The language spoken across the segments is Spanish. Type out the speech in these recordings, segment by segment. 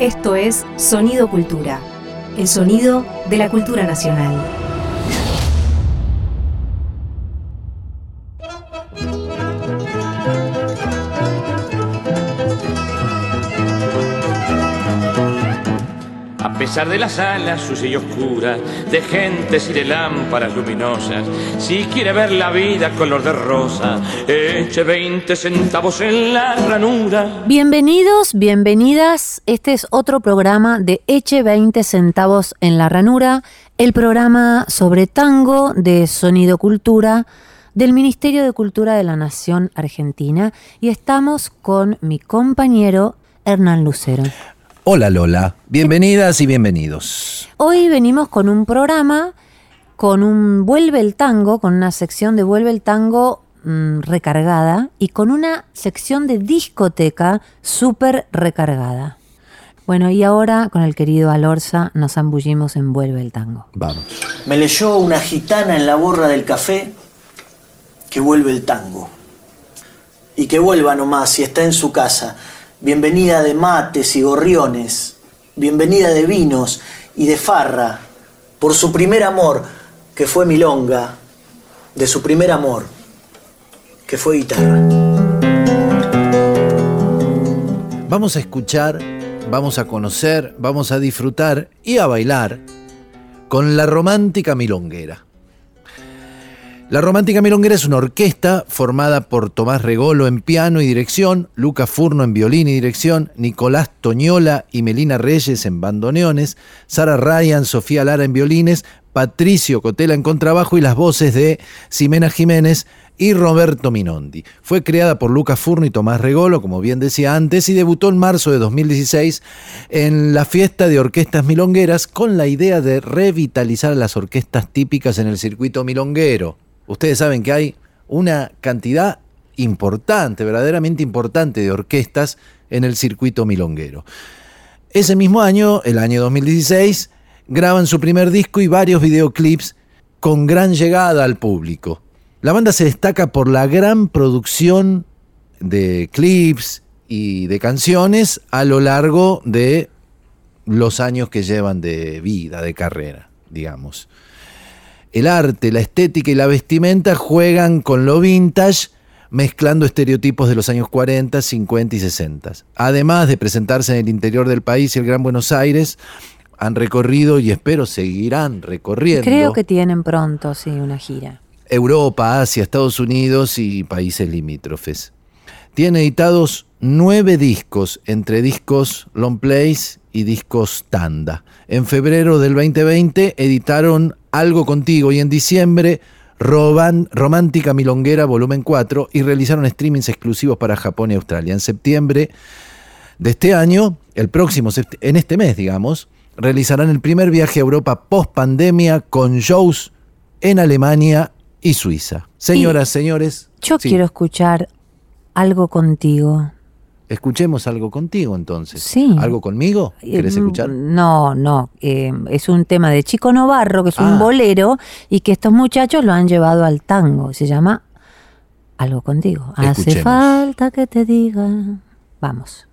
Esto es Sonido Cultura, el sonido de la cultura nacional. De las alas sucia y oscura, de gentes y de lámparas luminosas, si quiere ver la vida color de rosa, eche 20 centavos en la ranura. Bienvenidos, bienvenidas. Este es otro programa de Eche 20 centavos en la ranura, el programa sobre tango de Sonido Cultura del Ministerio de Cultura de la Nación Argentina y estamos con mi compañero Hernán Lucero. Hola Lola, bienvenidas y bienvenidos. Hoy venimos con un programa, con un Vuelve el Tango, con una sección de Vuelve el Tango mm, recargada y con una sección de discoteca súper recargada. Bueno, y ahora con el querido Alorza nos zambullimos en Vuelve el Tango. Vamos. Me leyó una gitana en la borra del café que vuelve el tango. Y que vuelva nomás si está en su casa. Bienvenida de mates y gorriones. Bienvenida de vinos y de farra. Por su primer amor, que fue milonga. De su primer amor, que fue guitarra. Vamos a escuchar, vamos a conocer, vamos a disfrutar y a bailar con la romántica milonguera. La Romántica Milonguera es una orquesta formada por Tomás Regolo en piano y dirección, Lucas Furno en violín y dirección, Nicolás Toñola y Melina Reyes en bandoneones, Sara Ryan, Sofía Lara en violines, Patricio Cotela en contrabajo y las voces de Ximena Jiménez y Roberto Minondi. Fue creada por Lucas Furno y Tomás Regolo, como bien decía antes, y debutó en marzo de 2016 en la fiesta de orquestas milongueras con la idea de revitalizar las orquestas típicas en el circuito milonguero. Ustedes saben que hay una cantidad importante, verdaderamente importante de orquestas en el circuito milonguero. Ese mismo año, el año 2016, graban su primer disco y varios videoclips con gran llegada al público. La banda se destaca por la gran producción de clips y de canciones a lo largo de los años que llevan de vida, de carrera, digamos el arte, la estética y la vestimenta juegan con lo vintage, mezclando estereotipos de los años 40, 50 y 60. Además de presentarse en el interior del país y el Gran Buenos Aires, han recorrido y espero seguirán recorriendo. Creo que tienen pronto, sí, una gira. Europa, Asia, Estados Unidos y países limítrofes. Tiene editados nueve discos, entre discos long plays y discos tanda. En febrero del 2020 editaron algo contigo y en diciembre Roban, Romántica Milonguera Volumen 4 y realizaron streamings exclusivos para Japón y Australia. En septiembre de este año, el próximo, en este mes digamos, realizarán el primer viaje a Europa post pandemia con shows en Alemania y Suiza. Señoras, señores. Yo quiero escuchar algo contigo. Escuchemos algo contigo entonces. Sí. ¿Algo conmigo? ¿Querés Eh, escuchar? No, no. eh, es un tema de Chico Novarro, que es un Ah. bolero, y que estos muchachos lo han llevado al tango. Se llama Algo contigo. Hace falta que te diga. Vamos.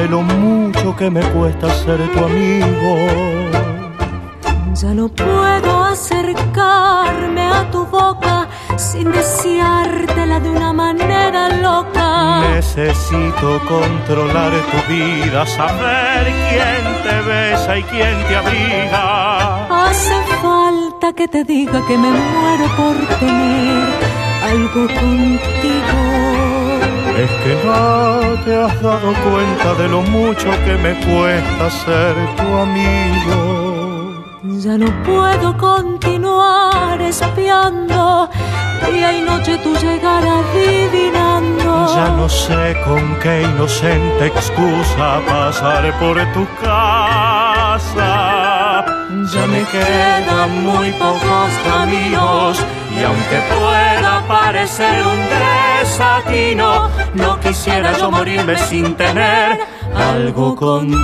De lo mucho que me cuesta ser tu amigo. Ya no puedo acercarme a tu boca sin deseártela de una manera loca. Necesito controlar tu vida, saber quién te besa y quién te abriga. Hace falta que te diga que me muero por tener algo contigo. Es que no te has dado cuenta de lo mucho que me cuesta ser tu amigo. Ya no puedo continuar espiando día y noche tu llegar adivinando. Ya no sé con qué inocente excusa pasar por tu casa. Ya me quedan muy pocos caminos y aunque pueda parecer un desatino, no quisiera yo morirme sin tener algo contigo.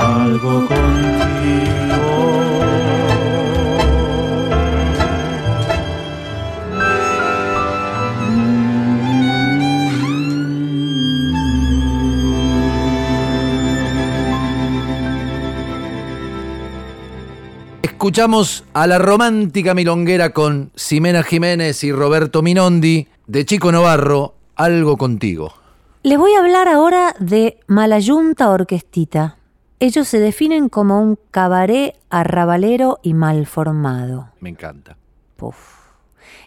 Algo contigo. Escuchamos a la romántica milonguera con Ximena Jiménez y Roberto Minondi de Chico Novarro, Algo contigo. Les voy a hablar ahora de Malayunta Orquestita. Ellos se definen como un cabaret arrabalero y malformado. Me encanta. Puf.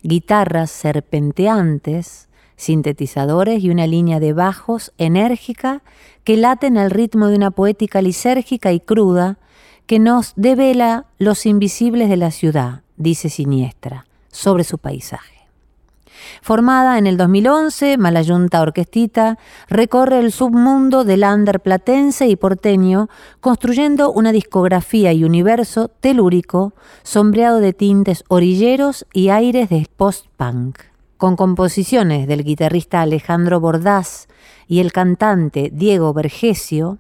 Guitarras serpenteantes, sintetizadores y una línea de bajos enérgica que laten al ritmo de una poética lisérgica y cruda que nos devela los invisibles de la ciudad, dice Siniestra, sobre su paisaje. Formada en el 2011, Malayunta Orquestita recorre el submundo del under platense y porteño, construyendo una discografía y universo telúrico, sombreado de tintes orilleros y aires de post-punk. Con composiciones del guitarrista Alejandro Bordás y el cantante Diego Vergesio,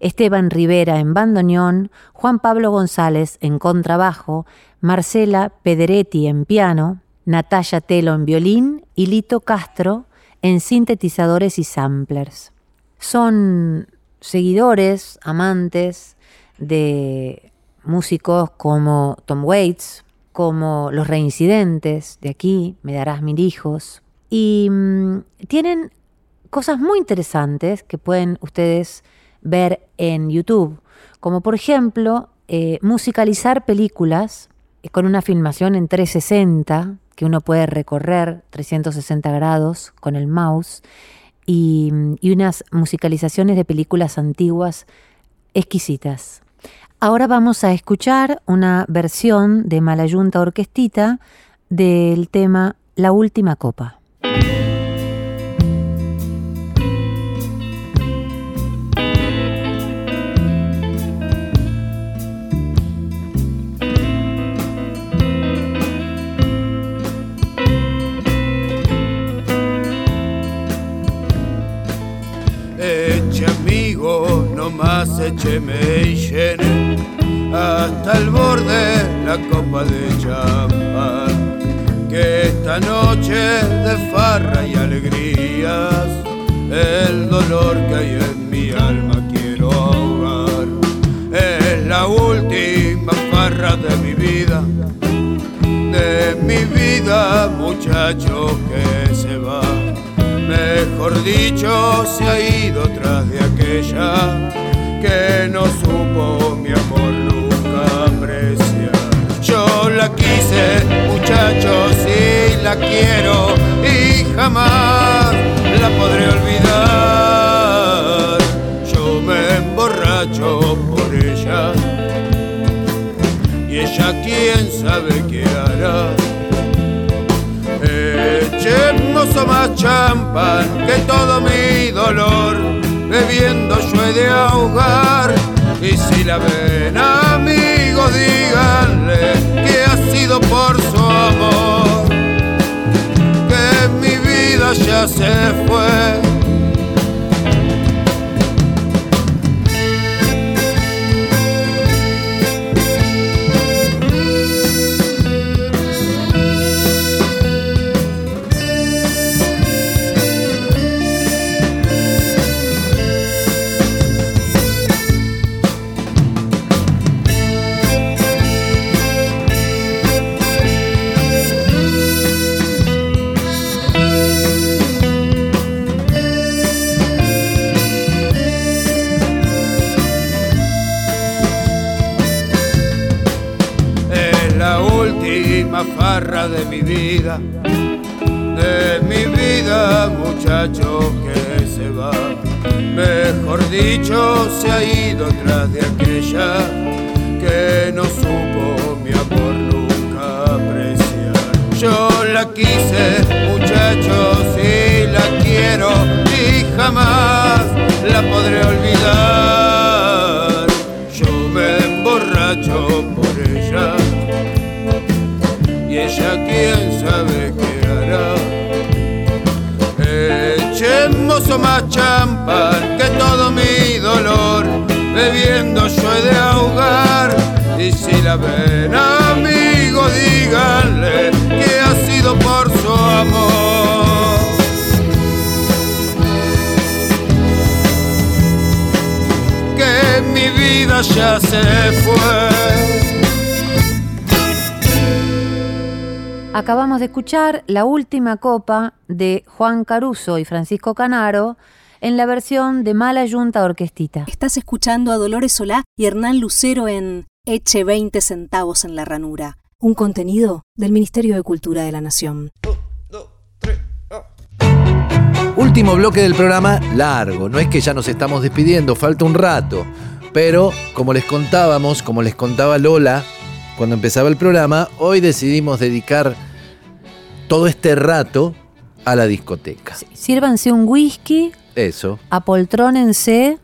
Esteban Rivera en bandoneón, Juan Pablo González en contrabajo, Marcela Pederetti en piano, Natalia Telo en violín y Lito Castro en sintetizadores y samplers. Son seguidores, amantes de músicos como Tom Waits, como Los Reincidentes de aquí, Me darás mil hijos, y mm, tienen cosas muy interesantes que pueden ustedes ver en YouTube, como por ejemplo eh, musicalizar películas eh, con una filmación en 360 que uno puede recorrer 360 grados con el mouse y, y unas musicalizaciones de películas antiguas exquisitas. Ahora vamos a escuchar una versión de Malayunta Orquestita del tema La Última Copa. Amigo, no más écheme y llene hasta el borde la copa de champán. Que esta noche de farra y alegrías, el dolor que hay en mi alma quiero ahogar. Es la última farra de mi vida, de mi vida, muchacho que se va. Mejor dicho, se ha ido tras de aquella que no supo mi amor nunca apreciar. Yo la quise, muchachos, y la quiero y jamás la podré olvidar. Yo me emborracho por ella y ella quién sabe qué hará. Más champán que todo mi dolor, bebiendo yo he de ahogar. Y si la ven, amigos, díganle que ha sido por su amor, que mi vida ya se fue. De mi vida, de mi vida, muchacho que se va. Mejor dicho, se ha ido tras de aquella que no supo mi amor nunca apreciar. Yo la quise, muchachos, y la quiero y jamás la podré olvidar. Ella quién sabe qué hará. Echemos más champán que todo mi dolor, bebiendo yo he de ahogar. Y si la ven, amigo, díganle que ha sido por su amor. Que mi vida ya se fue. Acabamos de escuchar la última copa de Juan Caruso y Francisco Canaro en la versión de Mala Yunta Orquestita. Estás escuchando a Dolores Solá y Hernán Lucero en Eche 20 centavos en la ranura, un contenido del Ministerio de Cultura de la Nación. Último bloque del programa, largo. No es que ya nos estamos despidiendo, falta un rato. Pero, como les contábamos, como les contaba Lola cuando empezaba el programa, hoy decidimos dedicar todo este rato a la discoteca. Sírvanse un whisky, Eso. apoltrónense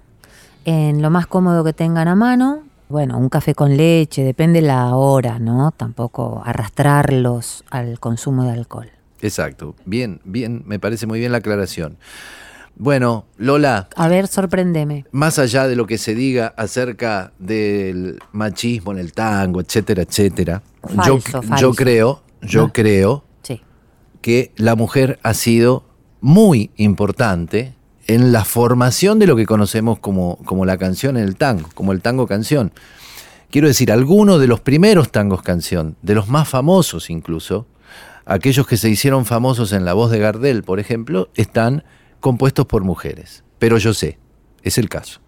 en lo más cómodo que tengan a mano. Bueno, un café con leche, depende la hora, ¿no? Tampoco arrastrarlos al consumo de alcohol. Exacto. Bien, bien, me parece muy bien la aclaración. Bueno, Lola, A ver, sorprendeme. más allá de lo que se diga acerca del machismo en el tango, etcétera, etcétera, yo, Falso, yo creo, yo No. creo. Que la mujer ha sido muy importante en la formación de lo que conocemos como, como la canción en el tango, como el tango canción. Quiero decir, algunos de los primeros tangos canción, de los más famosos incluso, aquellos que se hicieron famosos en la voz de Gardel, por ejemplo, están compuestos por mujeres. Pero yo sé, es el caso.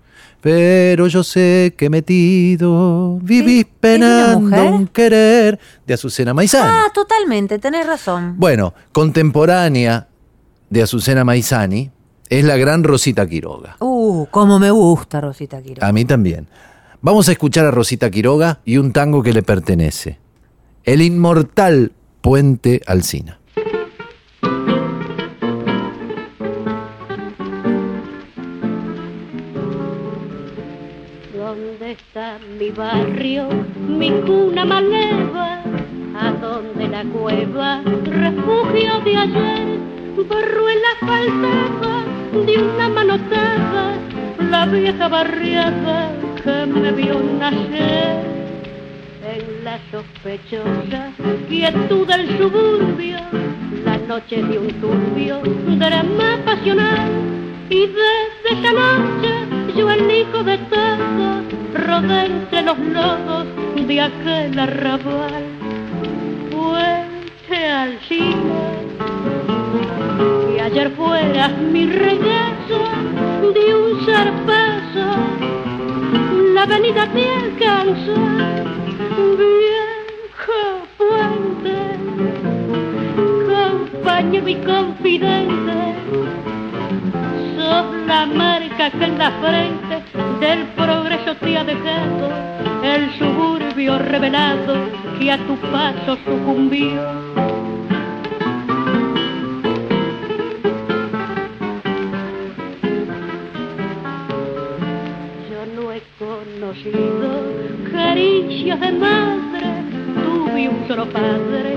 Pero yo sé que metido vivís ¿Es una penando un querer de Azucena Maizani. Ah, totalmente, tenés razón. Bueno, contemporánea de Azucena Maizani es la gran Rosita Quiroga. Uh, cómo me gusta Rosita Quiroga. A mí también. Vamos a escuchar a Rosita Quiroga y un tango que le pertenece. El inmortal Puente Alsina. Mi barrio, mi cuna maleva? ¿A dónde la cueva, refugio de ayer? Barro en la faltaba de una manotada, la vieja barriada que me vio nacer. En la sospechosa quietud del suburbio, la noche de un turbio drama pasional. Y desde esa noche yo elijo de todo, rodé entre los lodos de aquel arrabal. Fuente al cine, que ayer fuera mi regazo de un zarpazo, la avenida te alcanza, viejo puente, compañero y confidente sos la marca que en la frente del progreso te ha dejado el suburbio revelado que a tu paso sucumbió. Yo no he conocido caricias de madre, tuve un solo padre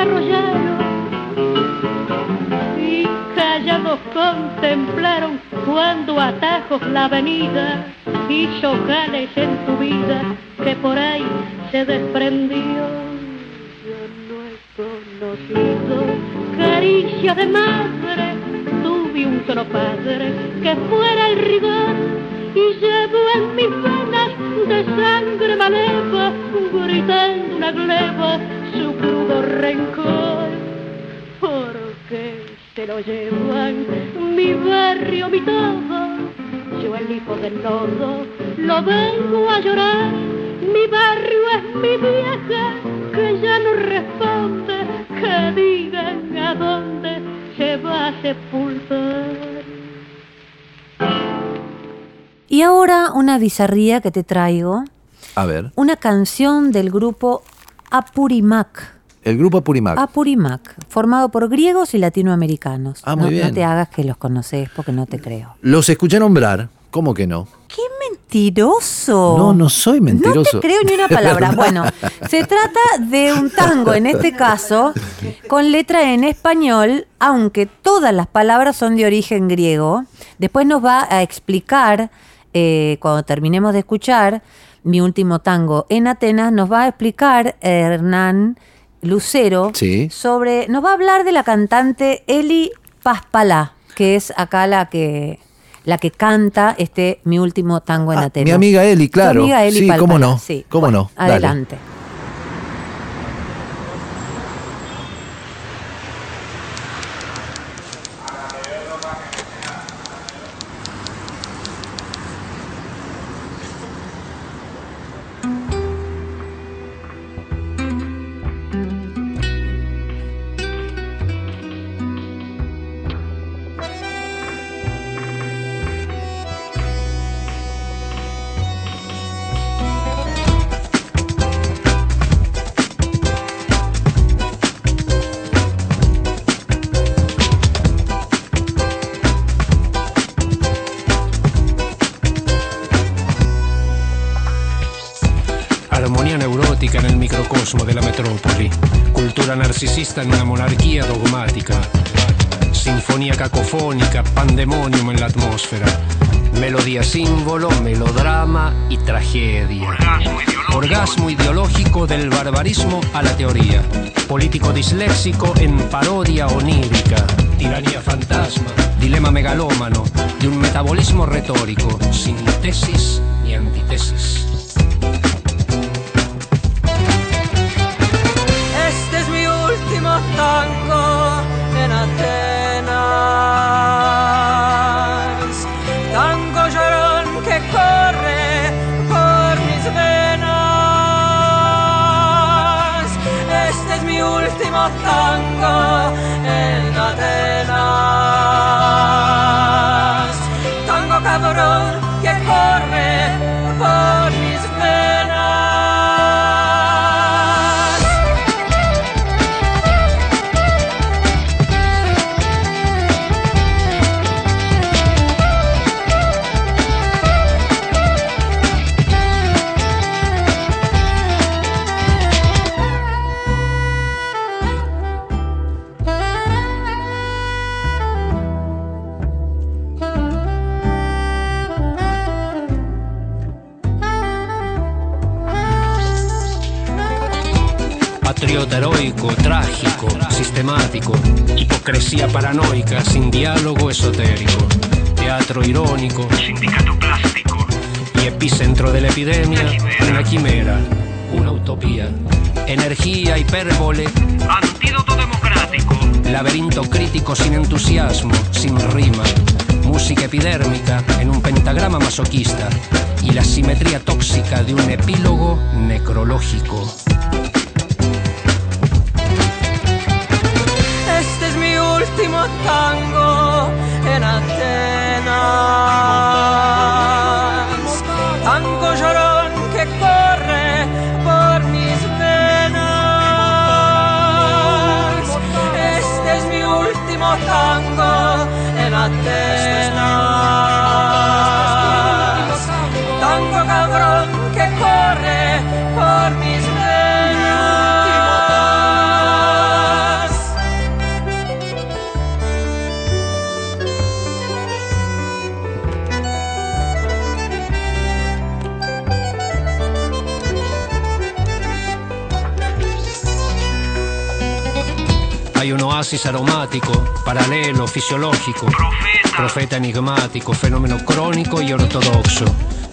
desarrollaron y callados contemplaron cuando atajos la avenida y chocales en tu vida que por ahí se desprendió. Yo no he conocido caricia de madre, tuve un solo padre que fuera el rigor y llevo en mis venas de sangre maleva gritando una gleba su crudo rencor. Porque se lo llevan mi barrio, mi todo. Yo el hijo del lodo lo vengo a llorar. Mi barrio es mi vieja que ya no responde. Que digan a dónde se va a sepultar. Y ahora una bizarría que te traigo. A ver, Una canción del grupo Apurimac. el grupo Apurimac. Apurimac, formado por griegos y latinoamericanos. Ah, muy no, bien. no te hagas que los conoces porque no te creo. Los escuché nombrar, ¿cómo que no? ¡Qué mentiroso! No, no soy mentiroso. No te creo ni una palabra. Bueno, se trata de un tango, en este caso, con letra en español, aunque todas las palabras son de origen griego. Después nos va a explicar, eh, cuando terminemos de escuchar mi último tango en Atenas, nos va a explicar eh, Hernán Lucero Sí. sobre. Nos va a hablar de la cantante Eli Paspalá, que es acá la que. La que canta este mi último tango en Ah, Atenas. mi amiga Eli, claro. amiga Eli Sí, cómo no, sí. cómo Bueno, no, dale. Adelante. Narcisista en una monarquía dogmática. Sinfonía cacofónica, pandemonium en la atmósfera. Melodía símbolo, melodrama y tragedia. Orgasmo ideológico del barbarismo a la teoría. Político disléxico en parodia onírica. Tiranía fantasma. Dilema megalómano de un metabolismo retórico sin tesis ni antitesis. Y la simetría tóxica de un epílogo necrológico. Este es mi último tango en Atenas. Oasis aromático, paralelo, fisiológico, profeta. Enigmático, fenómeno crónico y ortodoxo.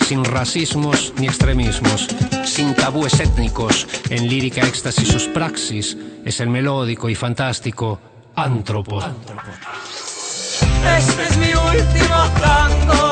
Sin racismos ni extremismos, sin tabúes étnicos, en lírica éxtasis sus praxis, es el melódico y fantástico Antropo. Este es mi último tango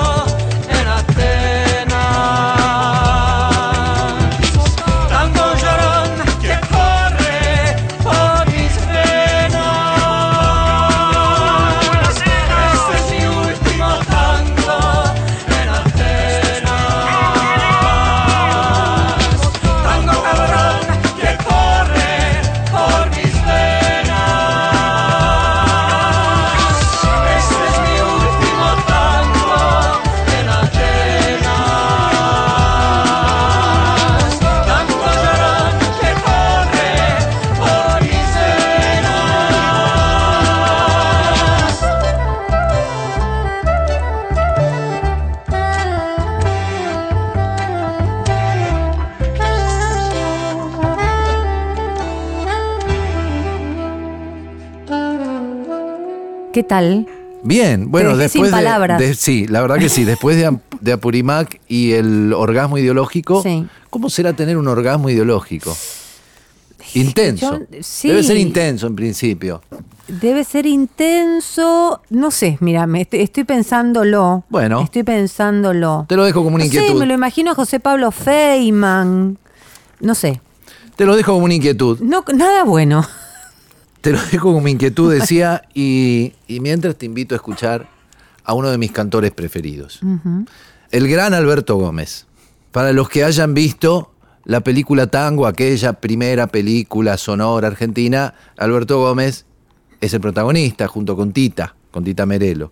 tal? Bien, bueno, dejé sin después de- palabras. de, Sí, la verdad que sí. Después de, de Apurimac y el orgasmo ideológico, Sí. ¿cómo será tener un orgasmo ideológico? Intenso. Yo- sí. Debe ser intenso en principio. Debe ser intenso. No sé, mira, me estoy, estoy pensándolo. Bueno. Estoy pensándolo. Te lo dejo como una No inquietud. me lo imagino a José Pablo Feynman. No sé. Te lo dejo como una inquietud. No, nada bueno. Te lo dejo como inquietud, decía, y, y mientras te invito a escuchar a uno de mis cantores preferidos. El gran Alberto Gómez. Para los que hayan visto la película Tango, aquella primera película sonora argentina, Alberto Gómez es el protagonista junto con Tita, con Tita Merelo.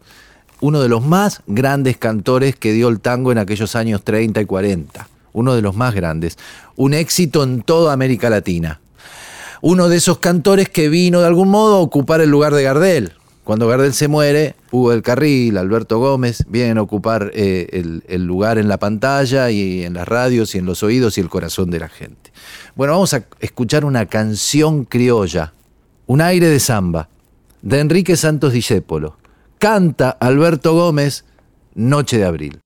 Uno de los más grandes cantores que dio el tango en aquellos años 30 y 40. Uno de los más grandes. Un éxito en toda América Latina. Uno de esos cantores que vino de algún modo a ocupar el lugar de Gardel. Cuando Gardel se muere, Hugo del Carril, Alberto Gómez, vienen a ocupar eh, el, el lugar en la pantalla y en las radios y en los oídos y el corazón de la gente. Bueno, vamos a escuchar una canción criolla, un aire de samba, de Enrique Santos Discépolo. Canta Alberto Gómez, Noche de Abril.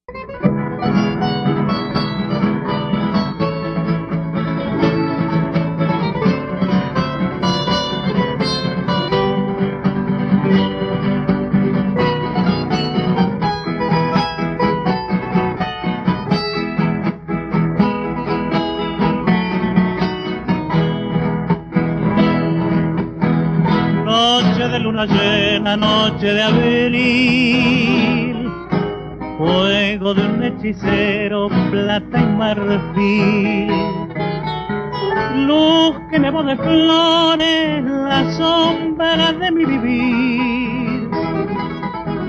Noche de abril, fuego de un hechicero, plata y marfil, luz que nevó de flores, la sombra de mi vivir,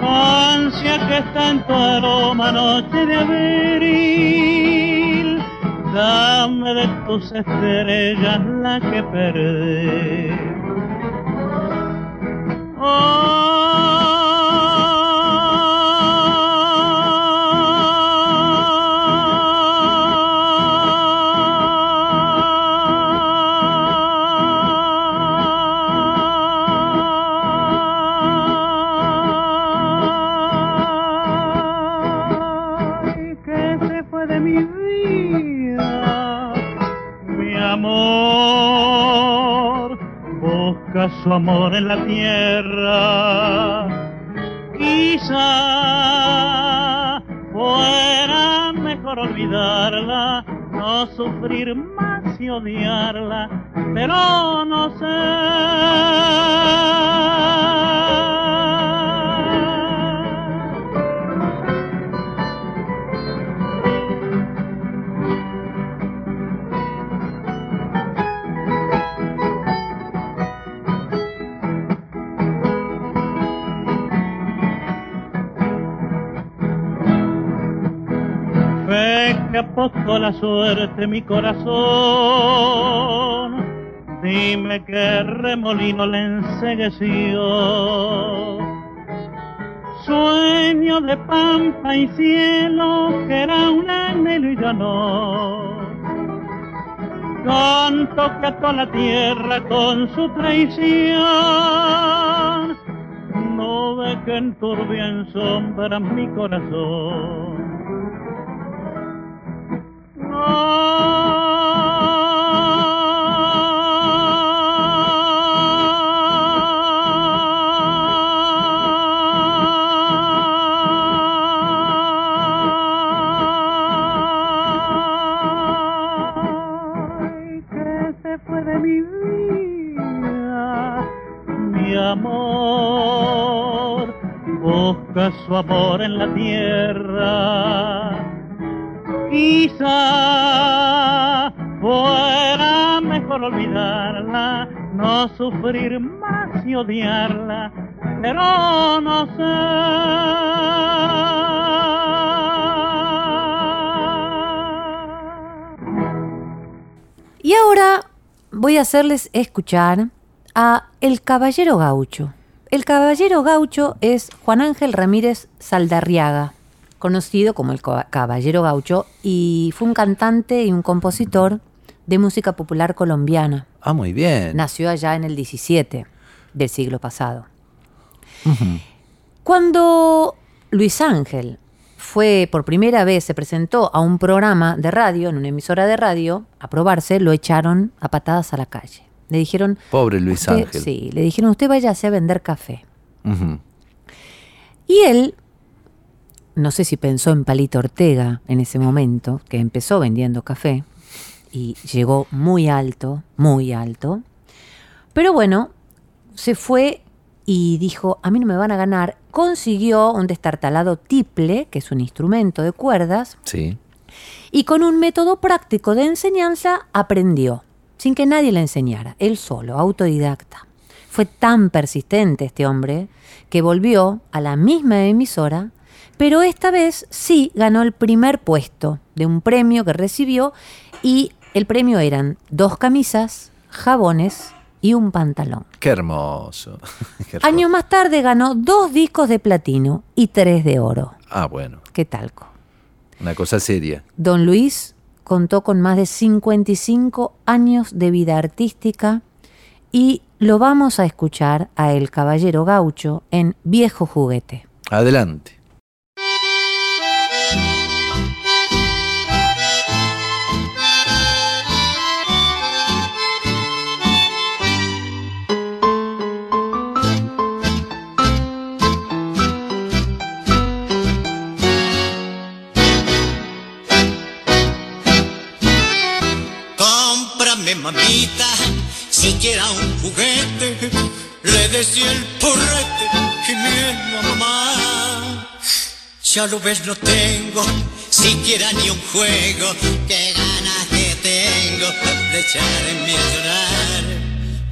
ansia que está en tu aroma, noche de abril, dame de tus estrellas la que perdí. La tierra. Corazón. Dime qué remolino le ensegueció. Sueño de pampa y cielo que era un anhelo y yo no. tanto que ató a la tierra con su traición. No ve que enturbia en sombra mi corazón. Su amor en la tierra. Quizá fuera mejor olvidarla, no sufrir más y odiarla, pero no Y ahora voy a hacerles escuchar a El Caballero Gaucho. El Caballero Gaucho es Juan Ángel Ramírez Saldarriaga, conocido como el Ca- Caballero Gaucho, y fue un cantante y un compositor de música popular colombiana. Ah, muy bien. Nació allá en el 17 del siglo pasado. Cuando Luis Ángel fue por primera vez, se presentó a un programa de radio, en una emisora de radio, a probarse, lo echaron a patadas a la calle. Le dijeron... Pobre Luis "Usted- Ángel. Sí, le dijeron, usted váyase a vender café. Y él, no sé si pensó en Palito Ortega en ese momento, que empezó vendiendo café y llegó muy alto, muy alto. Pero bueno, se fue y dijo, a mí no me van a ganar. Consiguió un destartalado tiple, que es un instrumento de cuerdas, Sí. y con un método práctico de enseñanza aprendió, sin que nadie le enseñara, él solo, autodidacta. Fue tan persistente este hombre que volvió a la misma emisora, pero esta vez sí ganó el primer puesto de un premio que recibió y el premio eran dos camisas, jabones y un pantalón. Qué hermoso. Qué hermoso. Años más tarde ganó dos discos de platino y tres de oro. Ah, bueno. ¿Qué talco? Una cosa seria. Don Luis contó con más de 55 años de vida artística y lo vamos a escuchar a El Caballero Gaucho en Viejo Juguete. Adelante. Cómprame mamita, siquiera un juguete, le decía el porrete gimiendo a mamá. Ya lo ves, no tengo siquiera ni un juego, qué ganas que tengo de echarme a llorar.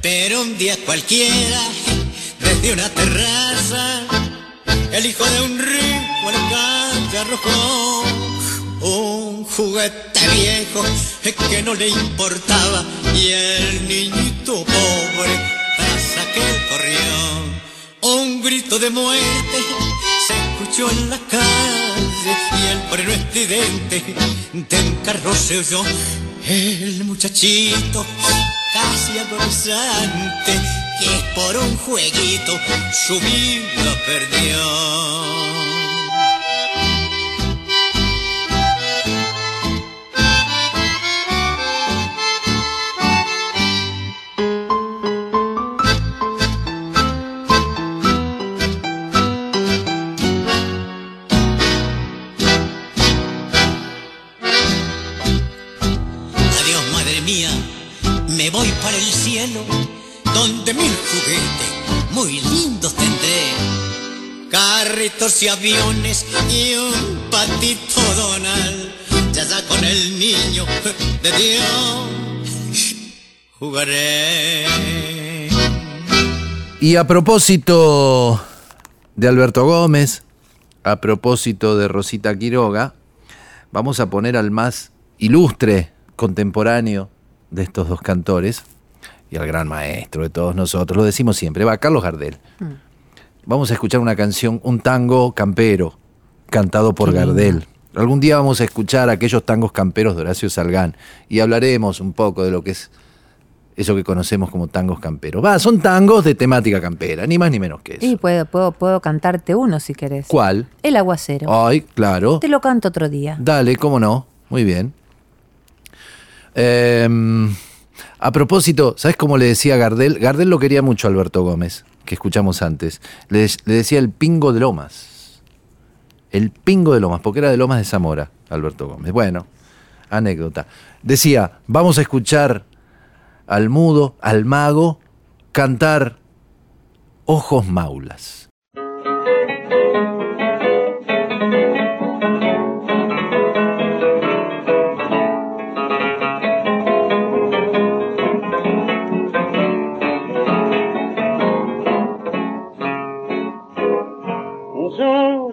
Pero un día cualquiera, desde una terraza, el hijo de un rico al calle arrojó un juguete viejo que no le importaba y el niñito pobre tras aquel corrió. Un grito de muerte se escuchó en la calle y el freno estridente de un carro se oyó. El muchachito casi adolescente que por un jueguito su vida perdió juguetes muy lindos tendré. Carritos y aviones y un patito Donald, ya ya con el niño de Dios jugaré. Y a propósito de Alberto Gómez, a propósito de Rosita Quiroga, vamos a poner al más ilustre contemporáneo de estos dos cantores y al gran maestro de todos nosotros, lo decimos siempre, va Carlos Gardel. Vamos a escuchar una canción, un tango campero, cantado por Qué lindo. Gardel. Algún día vamos a escuchar aquellos tangos camperos de Horacio Salgán y hablaremos un poco de lo que es eso que conocemos como tangos camperos. Va, son tangos de temática campera, ni más ni menos que eso. Y puedo, puedo, puedo cantarte uno si querés. ¿Cuál? El aguacero. Ay, claro. Te lo canto otro día. Dale, cómo no. Muy bien. Em, a propósito, ¿sabes cómo le decía Gardel? Gardel lo quería mucho Alberto Gómez, que escuchamos antes. Le, le decía el pingo de Lomas. El pingo de Lomas, porque era de Lomas de Zamora, Alberto Gómez. Bueno, anécdota. Decía, vamos a escuchar al mudo, al mago, cantar Ojos Maulas.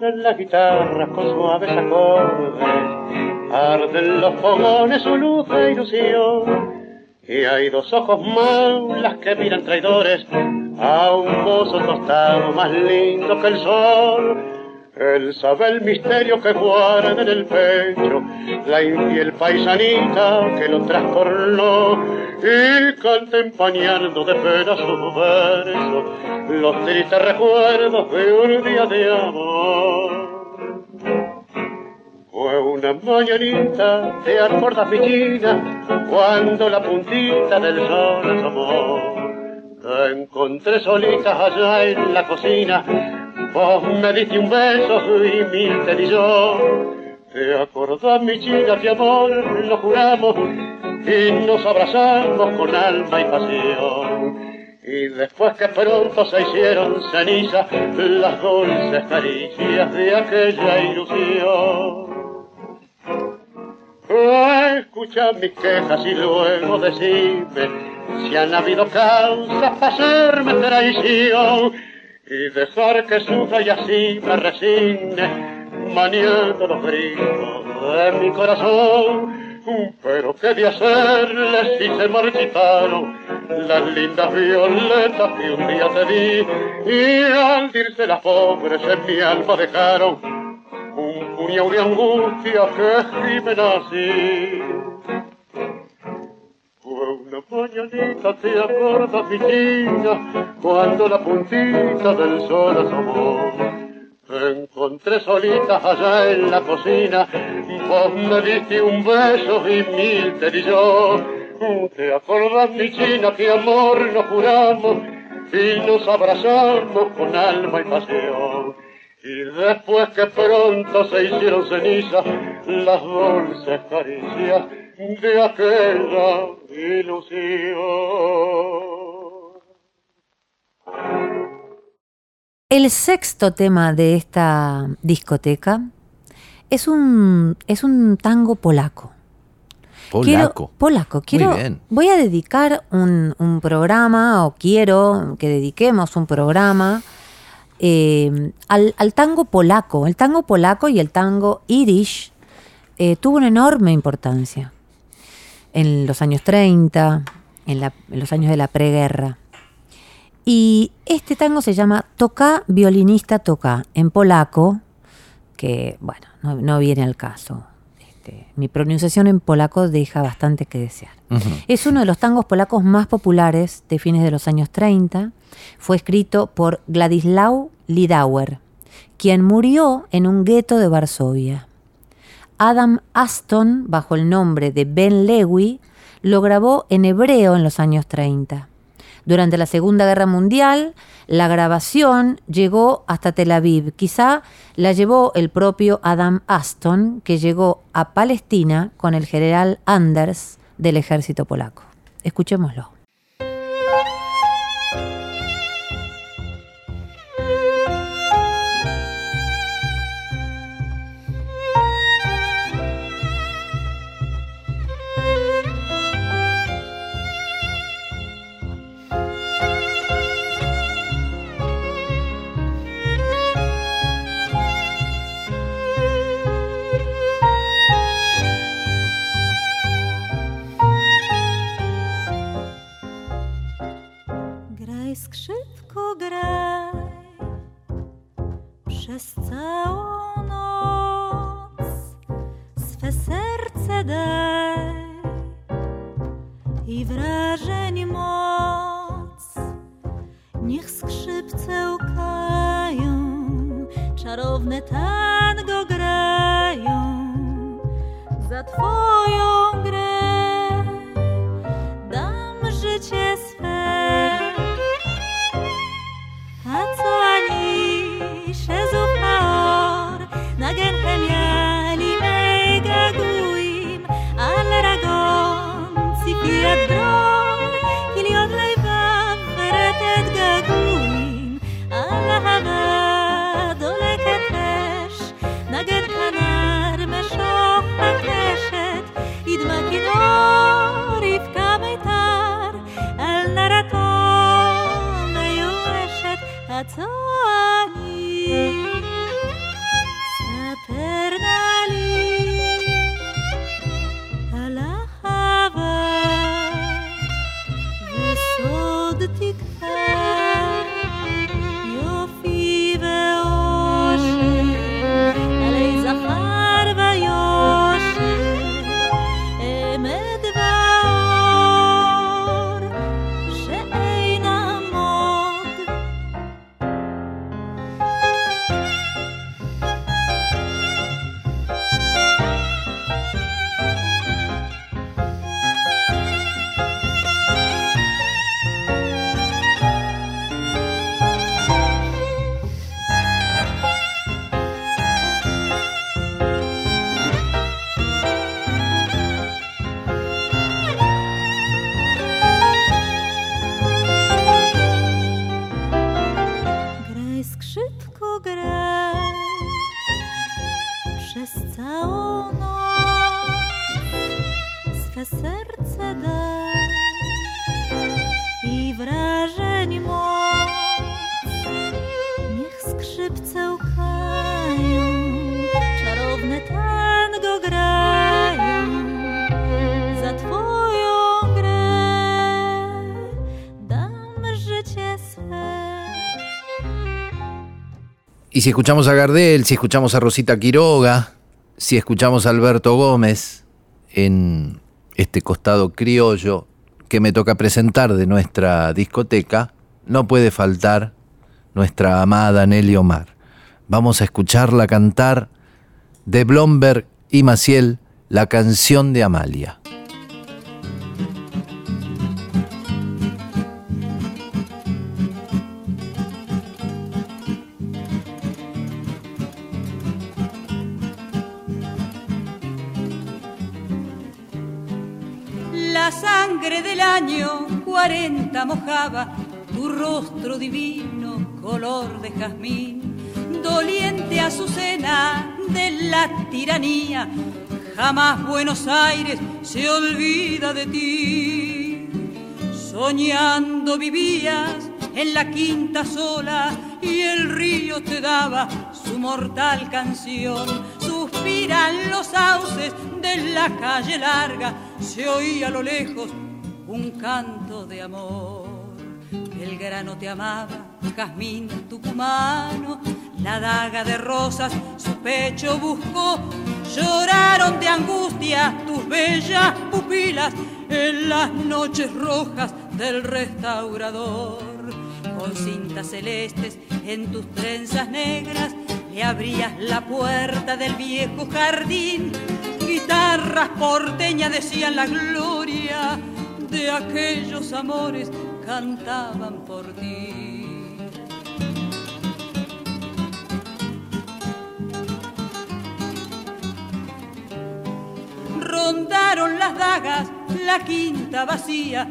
Lloran las guitarras con suaves acordes, arden los fogones su luz e ilusión. Y hay dos ojos maulas que miran traidores a un mozo tostado más lindo que el sol. Él sabe el misterio que guarda en el pecho la infiel paisanita que lo trastornó y canta empañando de pena su verso los tristes recuerdos de un día de amor. Fue una mañanita, te acuerdas mi china, cuando la puntita del sol asomó. Te encontré solita allá en la cocina, vos me diste un beso y mil te di. Te acordás mi china que amor lo juramos y nos abrazamos con alma y pasión. Y después que pronto se hicieron cenizas las dulces caricias de aquella ilusión. Escucha mis quejas y luego decime si han habido causas para hacerme traición y dejar que sufra y así me resigne maniando los gritos de mi corazón. Pero qué de hacerle si se marchitaron las lindas violetas que un día te di y al irse las pobres en mi alma dejaron un puñado de angustia que gimen así. Fue una mañanita, te acuerdas, mi niña, cuando la puntita del sol asomó. Te encontré solita allá en la cocina, vos me diste un beso y mil te di yo. Te acordás, mi china, que amor nos juramos y nos abrazamos con alma y pasión. Y después que pronto se hicieron cenizas las dulces caricias de aquella ilusión. El sexto tema de esta discoteca es un, es un tango polaco. Quiero- Polaco. polaco. Quiero, Muy bien. Voy a dedicar un, un programa, o quiero que dediquemos un programa eh, al, al tango polaco. El tango polaco y el tango irish eh, tuvo una enorme importancia en los años 30, en, la- en los años de la preguerra. Y este tango se llama Toca, violinista toca, en polaco, que bueno, no, no viene al caso. Este, mi pronunciación en polaco deja bastante que desear. Es uno de los tangos polacos más populares de fines de los años 30. Fue escrito por Gladislau Lidauer, quien murió en un gueto de Varsovia. Adam Aston, bajo el nombre de Ben Lewy, lo grabó en hebreo en los años 30. Durante la Segunda Guerra Mundial, la grabación llegó hasta Tel Aviv. Quizá la llevó el propio Adam Aston, que llegó a Palestina con el general Anders del ejército polaco. Escuchémoslo. Skrzypko, graj przez całą noc. serce daj i wrażeń moc. Niech skrzypce łkają, czarowne tango grają za twoją grę. Si escuchamos a Gardel, si escuchamos a Rosita Quiroga, si escuchamos a Alberto Gómez en este costado criollo que me toca presentar de nuestra discoteca, no puede faltar nuestra amada Nelly Omar. Vamos a escucharla cantar de Blomberg y Maciel la canción de Amalia. Sangre del año 40 mojaba tu rostro divino, color de jazmín, doliente azucena de la tiranía. Jamás Buenos Aires se olvida de ti. Soñando vivías en la quinta sola y el río te daba su mortal canción. Suspiran los sauces de la calle larga, se oía a lo lejos un canto de amor. El grano te amaba, jazmín tucumano, la daga de rosas su pecho buscó. Lloraron de angustia tus bellas pupilas en las noches rojas del restaurador. Con cintas celestes en tus trenzas negras le abrías la puerta del viejo jardín. Guitarras porteñas decían la gloria de aquellos amores cantaban por ti. Rondaron las dagas, la quinta vacía,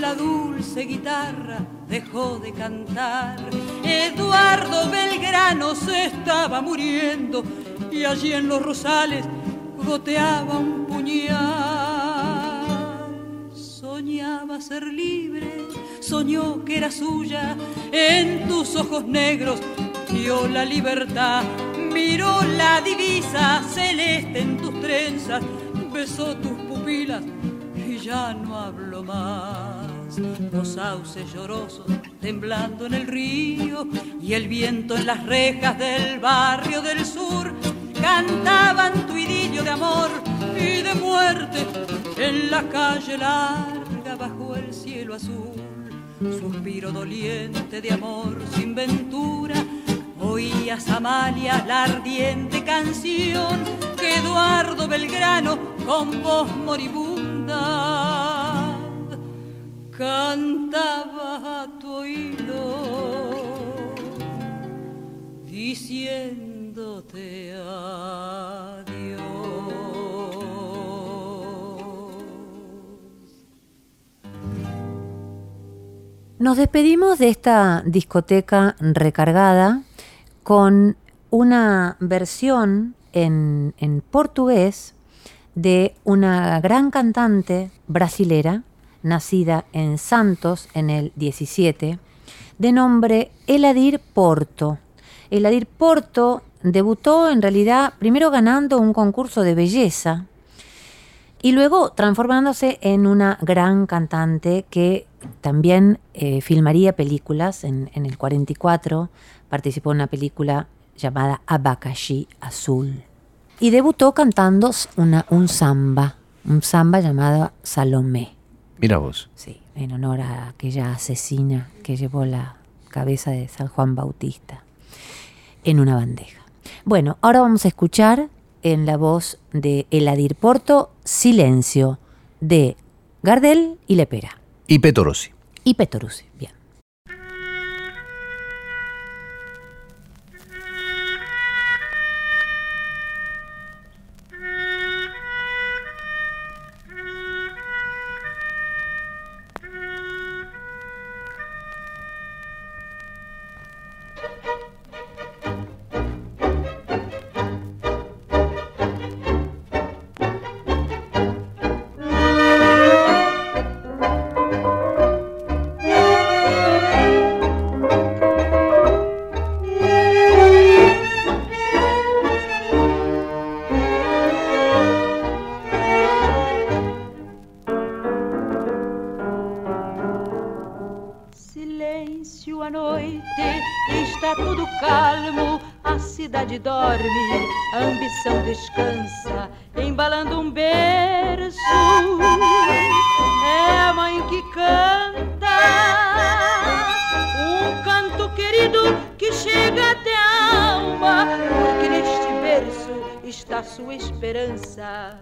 la dulce guitarra dejó de cantar. Eduardo Belgrano se estaba muriendo y allí en los rosales goteaba un puñal. Ser libre, soñó que era suya, en tus ojos negros vio la libertad, miró la divisa celeste en tus trenzas, besó tus pupilas y ya no habló más. Los sauces llorosos temblando en el río y el viento en las rejas del barrio del sur cantaban tu idilio de amor y de muerte en la calle larga bajo el cielo azul. Suspiro doliente de amor sin ventura. Oías Amalia la ardiente canción que Eduardo Belgrano con voz moribunda cantaba a tu oído diciéndote adiós. Nos despedimos de esta discoteca recargada con una versión en, portugués de una gran cantante brasilera, nacida en Santos en el 17, de nombre Eladir Porto. Eladir Porto debutó en realidad primero ganando un concurso de belleza y luego transformándose en una gran cantante que también eh, filmaría películas. En, en el 44 participó en una película llamada Abacaxi Azul. Y debutó cantando una, un samba, un samba llamado Salomé. Mira vos. Sí, en honor a aquella asesina que llevó la cabeza de San Juan Bautista en una bandeja. Bueno, ahora vamos a escuchar en la voz de Eladir Porto Silencio de Gardel y Lepera. Y Petorossi. Y Petorossi, bien. Sua esperança.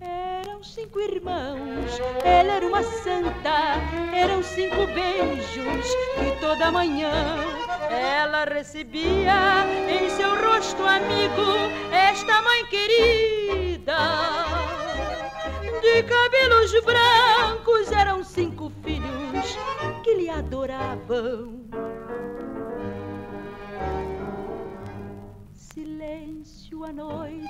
Eram cinco irmãos, ela era uma santa. Eram cinco beijos que toda manhã ela recebia em seu rosto amigo. Esta mãe querida, de cabelos brancos, eram cinco filhos que lhe adoravam. Silêncio à noite,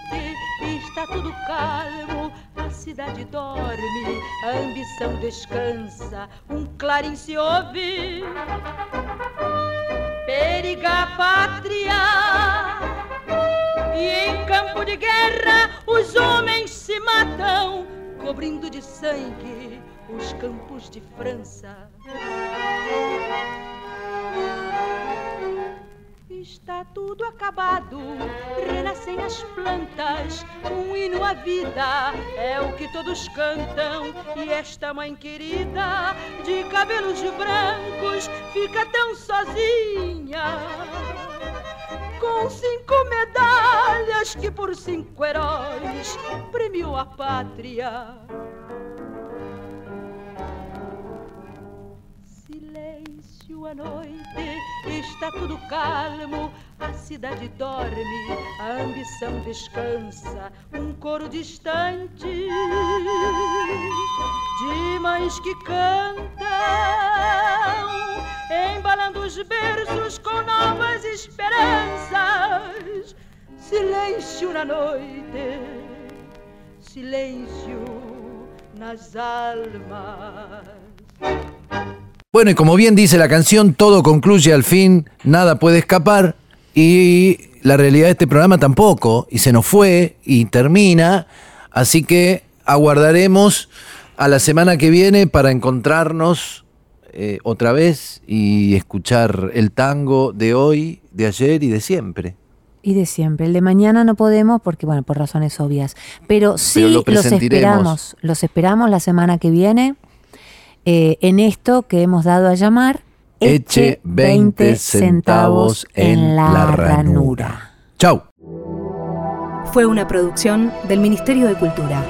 está tudo calmo, a cidade dorme, a ambição descansa, um clarim se ouve. Periga pátria, e em campo de guerra os homens se matam, cobrindo de sangue os campos de França. Está tudo acabado, renascem as plantas, um hino à vida é o que todos cantam. E esta mãe querida, de cabelos brancos, fica tão sozinha. Com cinco medalhas que por cinco heróis premiou a pátria. À noite, está tudo calmo, a cidade dorme, a ambição descansa, um coro distante de mães que cantam, embalando os berços com novas esperanças. Silêncio na noite, silêncio nas almas. Bueno, y como bien dice la canción, todo concluye al fin, nada puede escapar. Y la realidad de este programa tampoco. Y se nos fue y termina. Así que aguardaremos a la semana que viene para encontrarnos eh, otra vez y escuchar el tango de hoy, de ayer y de siempre. Y de siempre. El de mañana no podemos porque, bueno, por razones obvias. Pero sí Pero lo los esperamos. Los esperamos la semana que viene eh, en esto que hemos dado a llamar Eche 20 centavos en la ranura. Chau. Fue una producción del Ministerio de Cultura.